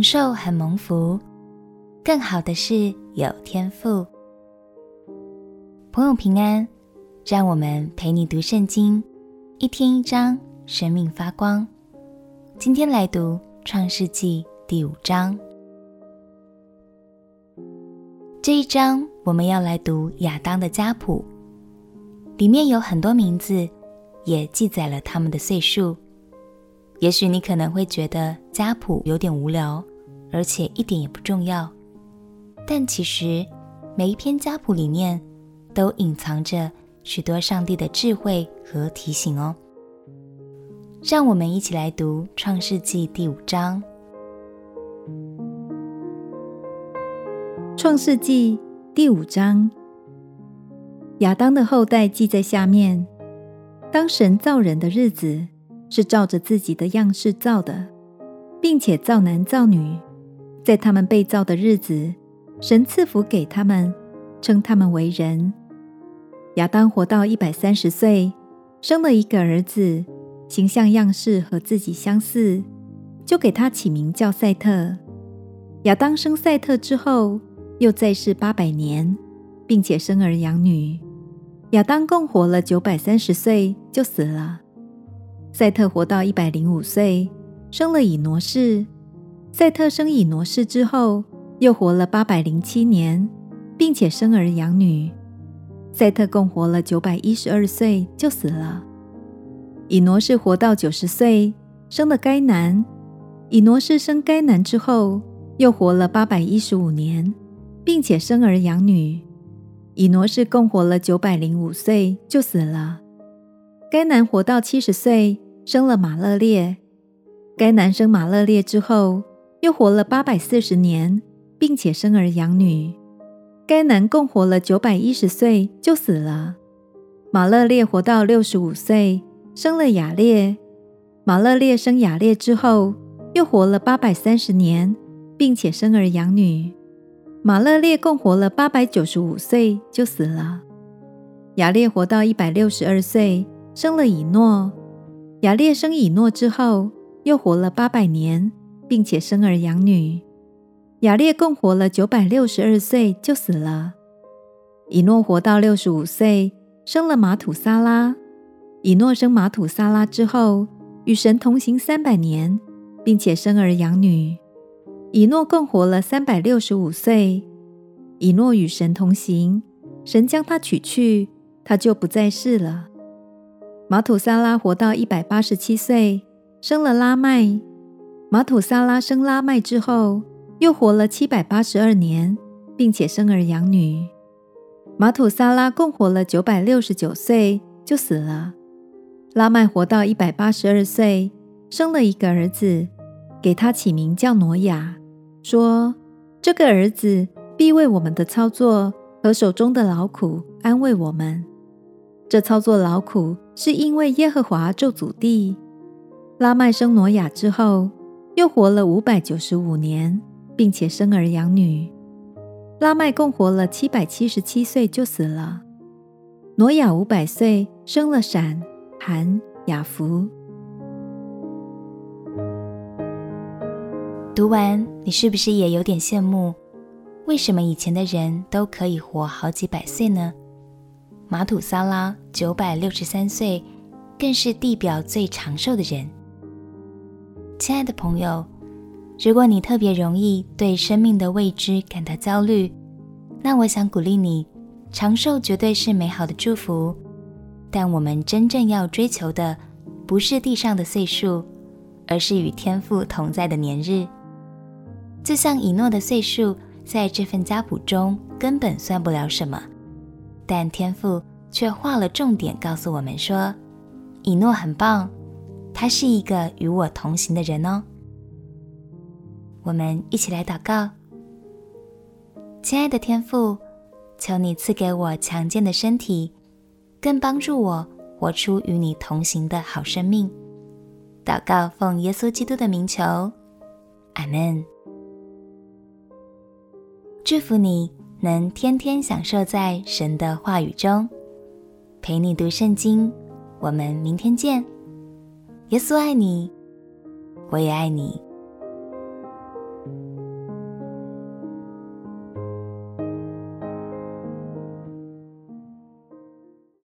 长寿很蒙福，更好的是有天赋。朋友平安，让我们陪你读圣经，一天一章，生命发光。今天来读创世纪第五章。这一章我们要来读亚当的家谱，里面有很多名字，也记载了他们的岁数。也许你可能会觉得家谱有点无聊，而且一点也不重要。但其实每一篇家谱里面都隐藏着许多上帝的智慧和提醒哦。让我们一起来读《创世纪》第五章。《创世纪》第五章，亚当的后代记在下面。当神造人的日子，是照着自己的样式造的，并且造男造女。在他们被造的日子，神赐福给他们，称他们为人。亚当活到一百三十岁，生了一个儿子，形象样式和自己相似，就给他起名叫赛特。亚当生赛特之后，又再世八百年，并且生儿养女。亚当共活了九百三十岁，就死了。赛特活到一百零五岁，生了以挪士。赛特生以挪士之后，又活了八百零七年，并且生儿养女。赛特共活了九百一十二岁，就死了。以挪士活到九十岁，生了该南。以挪士生该南之后，又活了八百一十五年，并且生儿养女。以挪士共活了九百零五岁，就死了。该南活到七十岁，生了马勒列。该南生马勒列之后，又活了八百四十年，并且生儿养女。该男共活了九百一十岁，就死了。马勒列活到六十五岁，生了亚列。马勒列生亚列之后，又活了八百三十年，并且生儿养女。马勒列共活了八百九十五岁，就死了。亚列活到一百六十二岁。生了以诺，亚列生以诺之后，又活了八百年，并且生儿养女。亚列共活了九百六十二岁，就死了。以诺活到六十五岁，生了马土撒拉。以诺生马土撒拉之后，与神同行三百年，并且生儿养女。以诺共活了三百六十五岁。以诺与神同行，神将他取去，他就不在世了。马土撒拉活到一百八十七岁，生了拉麦。玛土撒拉生拉麦之后，又活了七百八十二年，并且生儿养女。玛土撒拉共活了九百六十九岁，就死了。拉麦活到一百八十二岁，生了一个儿子，给他起名叫挪亚，说：“这个儿子必为我们的操作和手中的劳苦安慰我们。”这操作劳苦，是因为耶和华咒诅地。拉麦生挪亚之后，又活了五百九十五年，并且生儿养女。拉麦共活了七百七十七岁，就死了。挪亚五百岁，生了闪、含、雅弗。读完，你是不是也有点羡慕？为什么以前的人都可以活好几百岁呢？马土撒拉九百六十三岁，更是地表最长寿的人。亲爱的朋友，如果你特别容易对生命的未知感到焦虑，那我想鼓励你，长寿绝对是美好的祝福。但我们真正要追求的，不是地上的岁数，而是与天父同在的年日。就像以诺的岁数，在这份家谱中根本算不了什么。但天父却画了重点，告诉我们说：“以诺很棒，他是一个与我同行的人哦。”我们一起来祷告，亲爱的天父，求你赐给我强健的身体，更帮助我活出与你同行的好生命。祷告奉耶稣基督的名求，阿门。祝福你。能天天享受在神的话语中，陪你读圣经。我们明天见。耶稣爱你，我也爱你。